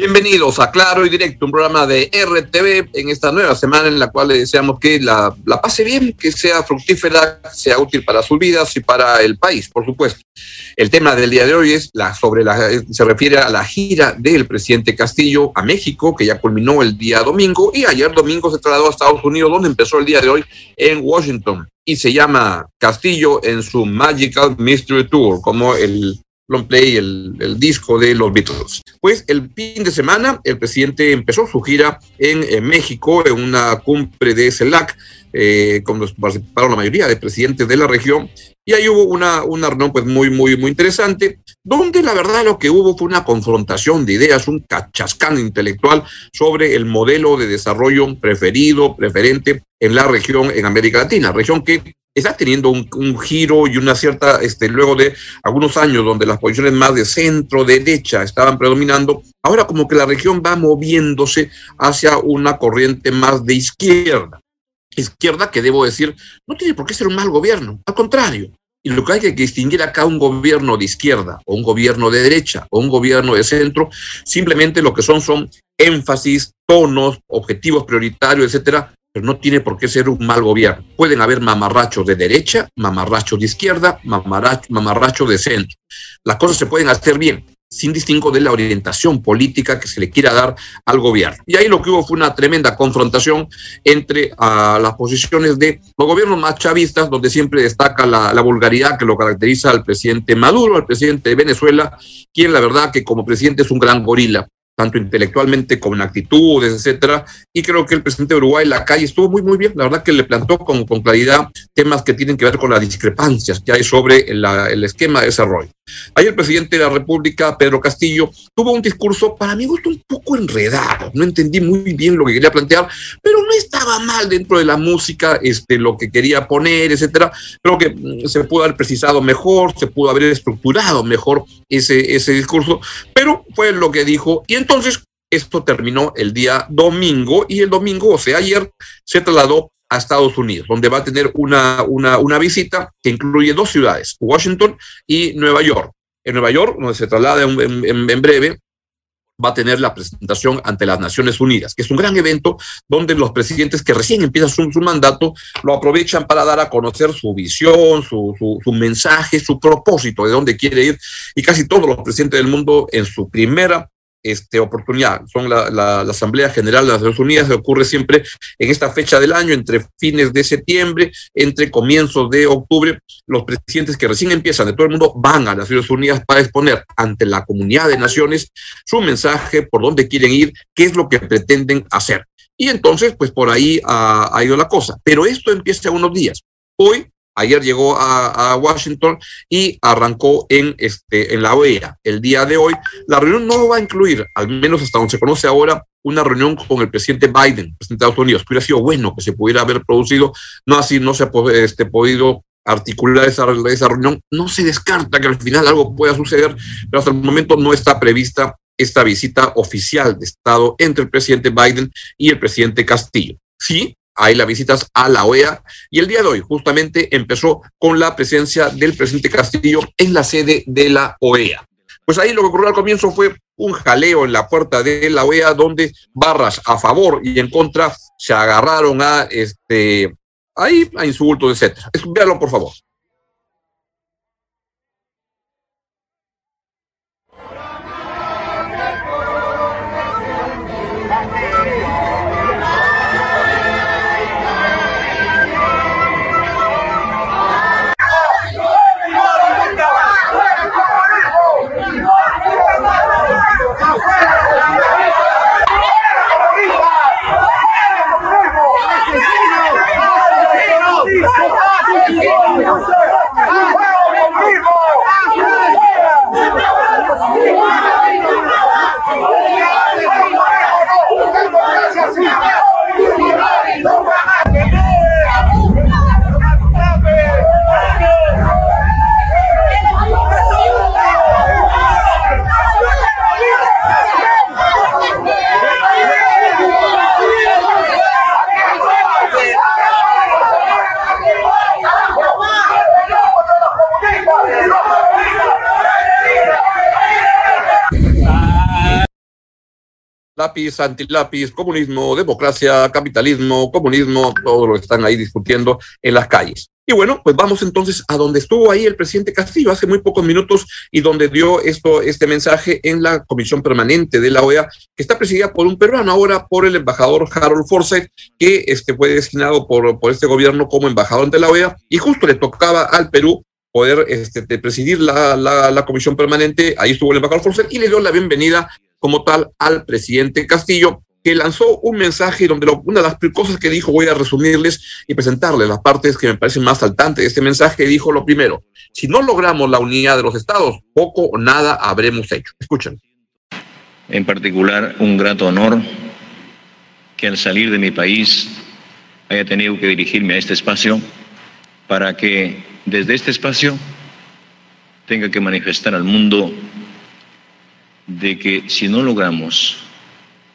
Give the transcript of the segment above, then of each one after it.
Bienvenidos a Claro y Directo, un programa de RTV en esta nueva semana en la cual le deseamos que la, la, pase bien, que sea fructífera, sea útil para sus vidas y para el país, por supuesto. El tema del día de hoy es la, sobre la, se refiere a la gira del presidente Castillo a México, que ya culminó el día domingo, y ayer domingo se trasladó a Estados Unidos, donde empezó el día de hoy en Washington. Y se llama Castillo en su Magical Mystery Tour, como el long play, el, disco de los Beatles. Pues el fin de semana el presidente empezó su gira en, México, en una cumbre de CELAC, eh, donde participaron la mayoría de presidentes de la región, y ahí hubo una, una reunión pues muy, muy, muy interesante, donde la verdad lo que hubo fue una confrontación de ideas, un cachascán intelectual sobre el modelo de desarrollo preferido, preferente en la región, en América Latina, región que está teniendo un, giro y una cierta, este, luego de algunos años donde las posiciones más de centro derecha estaban predominando, ahora como que la región va moviéndose hacia una corriente más de izquierda. Izquierda que debo decir, no tiene por qué ser un mal gobierno, al contrario. Y lo que hay que distinguir acá un gobierno de izquierda o un gobierno de derecha o un gobierno de centro, simplemente lo que son son énfasis, tonos, objetivos prioritarios, etcétera, pero no tiene por qué ser un mal gobierno. Pueden haber mamarrachos de derecha, mamarrachos de izquierda, mamarrachos mamarracho de centro. Las cosas se pueden hacer bien, sin distingo de la orientación política que se le quiera dar al gobierno. Y ahí lo que hubo fue una tremenda confrontación entre uh, las posiciones de los gobiernos más chavistas, donde siempre destaca la, la, vulgaridad que lo caracteriza al presidente Maduro, al presidente de Venezuela, quien la verdad que como presidente es un gran gorila tanto intelectualmente como en actitudes, etcétera. Y creo que el presidente de Uruguay, la calle, estuvo muy, muy bien. La verdad que le plantó con, con claridad temas que tienen que ver con las discrepancias que hay sobre el esquema de desarrollo. Ayer el presidente de la República, Pedro Castillo, tuvo un discurso para mí gusto un poco enredado. No entendí muy bien lo que quería plantear, pero no estaba mal dentro de la música este, lo que quería poner, etcétera. Creo que mm, se pudo haber precisado mejor, se pudo haber estructurado mejor ese, ese discurso, pero fue lo que dijo. Y entonces esto terminó el día domingo y el domingo, o sea, ayer, se trasladó a Estados Unidos, donde va a tener una, una, una visita que incluye dos ciudades, Washington y Nueva York. En Nueva York, donde se traslada en, breve, va a tener la presentación ante las Naciones Unidas, que es un gran evento donde los presidentes que recién empiezan su, su mandato lo aprovechan para dar a conocer su visión, su, su, su, mensaje, su propósito, de dónde quiere ir. Y casi todos los presidentes del mundo en su primera este, oportunidad. Son la, Asamblea General de las Naciones Unidas, que ocurre siempre en esta fecha del año, entre fines de septiembre, entre comienzos de octubre. Los presidentes que recién empiezan de todo el mundo van a las Naciones Unidas para exponer ante la comunidad de naciones su mensaje, por dónde quieren ir, qué es lo que pretenden hacer. Y entonces, pues por ahí ha, ha ido la cosa. Pero esto empieza unos días. Hoy Ayer llegó a, Washington y arrancó en, este, en la OEA. El día de hoy, la reunión no va a incluir, al menos hasta donde se conoce ahora, una reunión con el presidente Biden, presidente de Estados Unidos, hubiera sido bueno que se pudiera haber producido, no así no se ha este, podido articular esa, esa reunión. No se descarta que al final algo pueda suceder, pero hasta el momento no está prevista esta visita oficial de Estado entre el presidente Biden y el presidente Castillo. Sí, hay las visitas a la OEA y el día de hoy justamente empezó con la presencia del presidente Castillo en la sede de la OEA. Pues ahí lo que ocurrió al comienzo fue un jaleo en la puerta de la OEA donde barras a favor y en contra se agarraron a este ahí a insultos, etcétera. Véalo por favor. Lápiz, antilápiz, comunismo, democracia, capitalismo, comunismo, todo lo que están ahí discutiendo en las calles. Y bueno, pues vamos entonces a donde estuvo ahí el presidente Castillo hace muy pocos minutos y donde dio esto, este mensaje en la comisión permanente de la OEA, que está presidida por un peruano ahora, por el embajador Harold Forsyth, que este, fue designado por, por este gobierno como embajador de la OEA y justo le tocaba al Perú poder este, presidir la, la, la, comisión permanente. Ahí estuvo el embajador Forsyth y le dio la bienvenida como tal al presidente Castillo, que lanzó un mensaje donde una de las cosas que dijo voy a resumirles y presentarles las partes que me parecen más saltantes este mensaje. Dijo lo primero, si no logramos la unidad de los estados, poco o nada habremos hecho. Escuchen. En particular, un grato honor que al salir de mi país haya tenido que dirigirme a este espacio para que desde este espacio tenga que manifestar al mundo de que si no logramos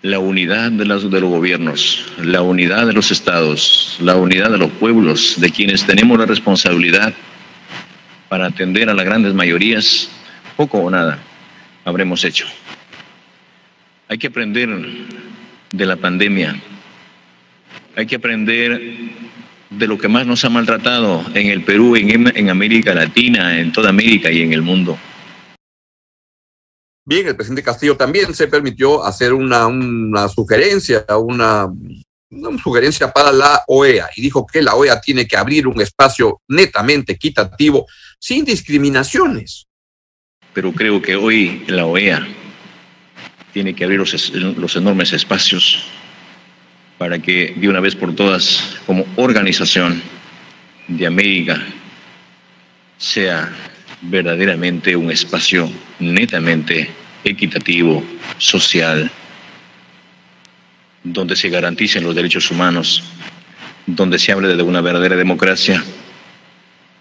la unidad de los, de los gobiernos, la unidad de los estados, la unidad de los pueblos, de quienes tenemos la responsabilidad para atender a las grandes mayorías, poco o nada habremos hecho. Hay que aprender de la pandemia, hay que aprender de lo que más nos ha maltratado en el Perú, en, en América Latina, en toda América y en el mundo Bien, el presidente Castillo también se permitió hacer una, una sugerencia, una, una sugerencia para la OEA y dijo que la OEA tiene que abrir un espacio netamente equitativo, sin discriminaciones. Pero creo que hoy la OEA tiene que abrir los, los enormes espacios para que de una vez por todas, como organización de América, sea verdaderamente un espacio netamente equitativo, social, donde se garanticen los derechos humanos, donde se hable de una verdadera democracia,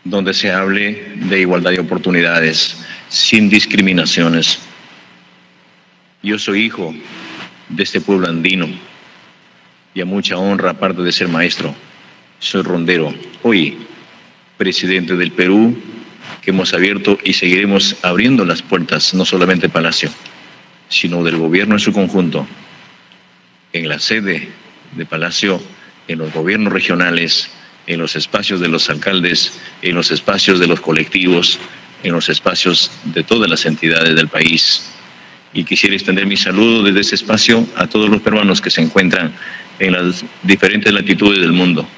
donde se hable de igualdad de oportunidades, sin discriminaciones. Yo soy hijo de este pueblo andino y a mucha honra, aparte de ser maestro, soy rondero, hoy presidente del Perú, que hemos abierto y seguiremos abriendo las puertas, no solamente Palacio, sino del gobierno en su conjunto, en la sede de Palacio, en los gobiernos regionales, en los espacios de los alcaldes, en los espacios de los colectivos, en los espacios de todas las entidades del país. Y quisiera extender mi saludo desde ese espacio a todos los peruanos que se encuentran en las diferentes latitudes del mundo,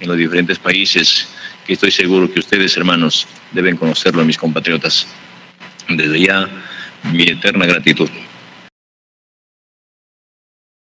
en los diferentes países que estoy seguro que ustedes, hermanos, deben conocerlo, mis compatriotas. Desde ya, mi eterna gratitud.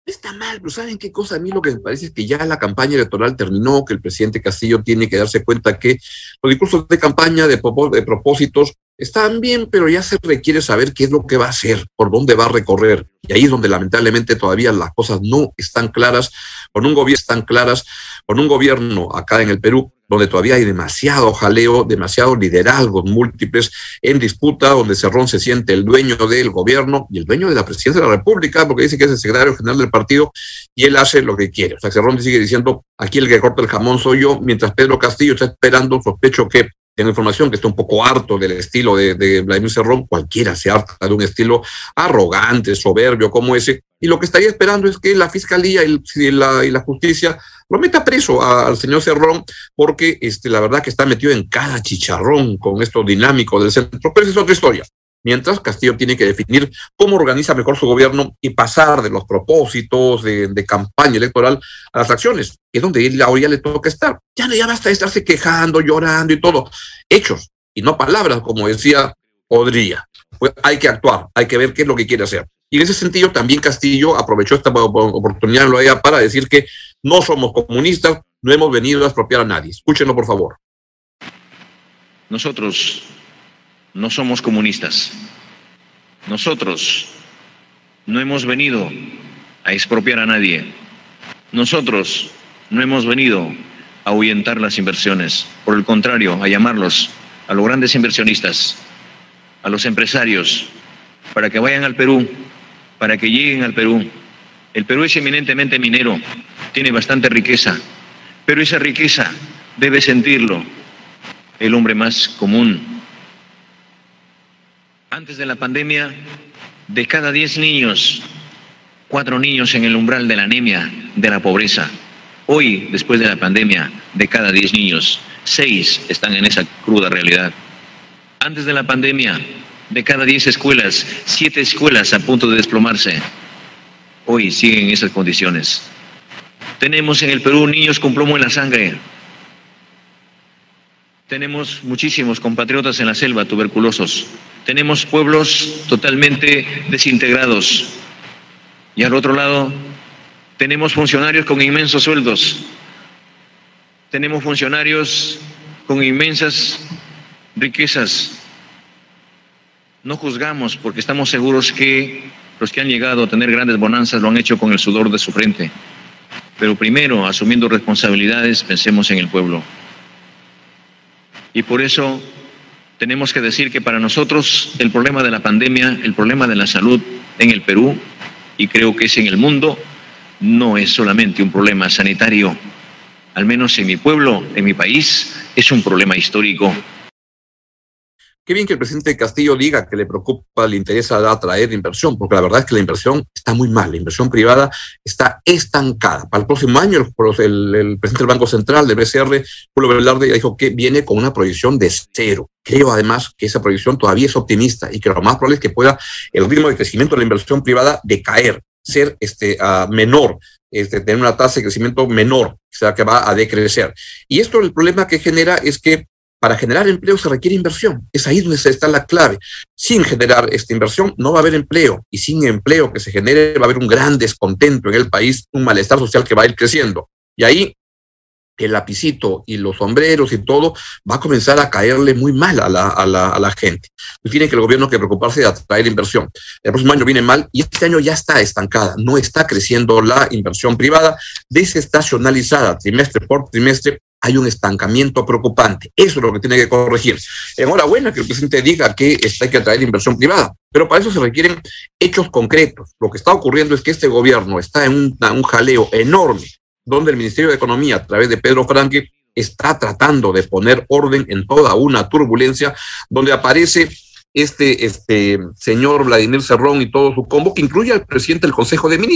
Está mal, pero ¿saben qué cosa? A mí lo que me parece es que ya la campaña electoral terminó, que el presidente Castillo tiene que darse cuenta que los discursos de campaña, de, propósitos, están bien, pero ya se requiere saber qué es lo que va a hacer, por dónde va a recorrer. Y ahí es donde lamentablemente todavía las cosas no están claras, con un gobierno están claras, con un gobierno acá en el Perú donde todavía hay demasiado jaleo, demasiados liderazgos múltiples en disputa, donde Cerrón se siente el dueño del gobierno y el dueño de la presidencia de la República, porque dice que es el secretario general del partido y él hace lo que quiere. O sea, Cerrón sigue diciendo, aquí el que corta el jamón soy yo, mientras Pedro Castillo está esperando, sospecho que tengo información que está un poco harto del estilo de, Vladimir Cerrón, cualquiera se harta de un estilo arrogante, soberbio como ese, y lo que estaría esperando es que la fiscalía y, la, y la justicia lo meta preso al señor Cerrón, porque este, la verdad que está metido en cada chicharrón con esto dinámico del centro, pero esa es otra historia. Mientras Castillo tiene que definir cómo organiza mejor su gobierno y pasar de los propósitos de, campaña electoral a las acciones, es donde él ahora ya le toca estar. Ya, ya basta de estarse quejando, llorando y todo. Hechos y no palabras, como decía Podría. Pues hay que actuar, hay que ver qué es lo que quiere hacer. Y en ese sentido también Castillo aprovechó esta oportunidad para decir que no somos comunistas, no hemos venido a expropiar a nadie. Escúchenlo, por favor. Nosotros no somos comunistas. Nosotros no hemos venido a expropiar a nadie. Nosotros no hemos venido a ahuyentar las inversiones. Por el contrario, a llamarlos a los grandes inversionistas, a los empresarios, para que vayan al Perú para que lleguen al Perú. El Perú es eminentemente minero, tiene bastante riqueza, pero esa riqueza debe sentirlo el hombre más común. Antes de la pandemia, de cada 10 niños cuatro niños en el umbral de la anemia, de la pobreza. Hoy, después de la pandemia, de cada diez niños, seis están en esa cruda realidad. Antes de la pandemia, de cada diez escuelas, siete escuelas a punto de desplomarse. Hoy siguen en esas condiciones. Tenemos en el Perú niños con plomo en la sangre. Tenemos muchísimos compatriotas en la selva tuberculosos. Tenemos pueblos totalmente desintegrados. Y al otro lado, tenemos funcionarios con inmensos sueldos. Tenemos funcionarios con inmensas riquezas. No juzgamos porque estamos seguros que los que han llegado a tener grandes bonanzas lo han hecho con el sudor de su frente. Pero primero, asumiendo responsabilidades, pensemos en el pueblo. Y por eso tenemos que decir que para nosotros el problema de la pandemia, el problema de la salud en el Perú, y creo que es en el mundo, no es solamente un problema sanitario. Al menos en mi pueblo, en mi país, es un problema histórico Qué bien que el presidente Castillo diga que le preocupa, le interesa atraer inversión, porque la verdad es que la inversión está muy mal, la inversión privada está estancada. Para el próximo año, el, presidente del Banco Central, del BCR, Julio Velarde, dijo que viene con una proyección de cero. Creo además que esa proyección todavía es optimista y que lo más probable es que pueda el ritmo de crecimiento de la inversión privada decaer, ser este, uh, menor, este, tener una tasa de crecimiento menor, o sea, que va a decrecer. Y esto el problema que genera es que para generar empleo se requiere inversión. Es ahí donde está la clave. Sin generar esta inversión no va a haber empleo y sin empleo que se genere va a haber un gran descontento en el país, un malestar social que va a ir creciendo. Y ahí el lapicito y los sombreros y todo va a comenzar a caerle muy mal a la, gente. Tiene que el gobierno que preocuparse de atraer inversión. El próximo año viene mal y este año ya está estancada, no está creciendo la inversión privada, desestacionalizada trimestre por trimestre hay un estancamiento preocupante. Eso es lo que tiene que corregir. Enhorabuena que el presidente diga que hay que atraer inversión privada, pero para eso se requieren hechos concretos. Lo que está ocurriendo es que este gobierno está en un, un jaleo enorme, donde el Ministerio de Economía, a través de Pedro Franque, está tratando de poner orden en toda una turbulencia, donde aparece este, este señor Vladimir Cerrón y todo su combo, que incluye al presidente del Consejo de Ministros.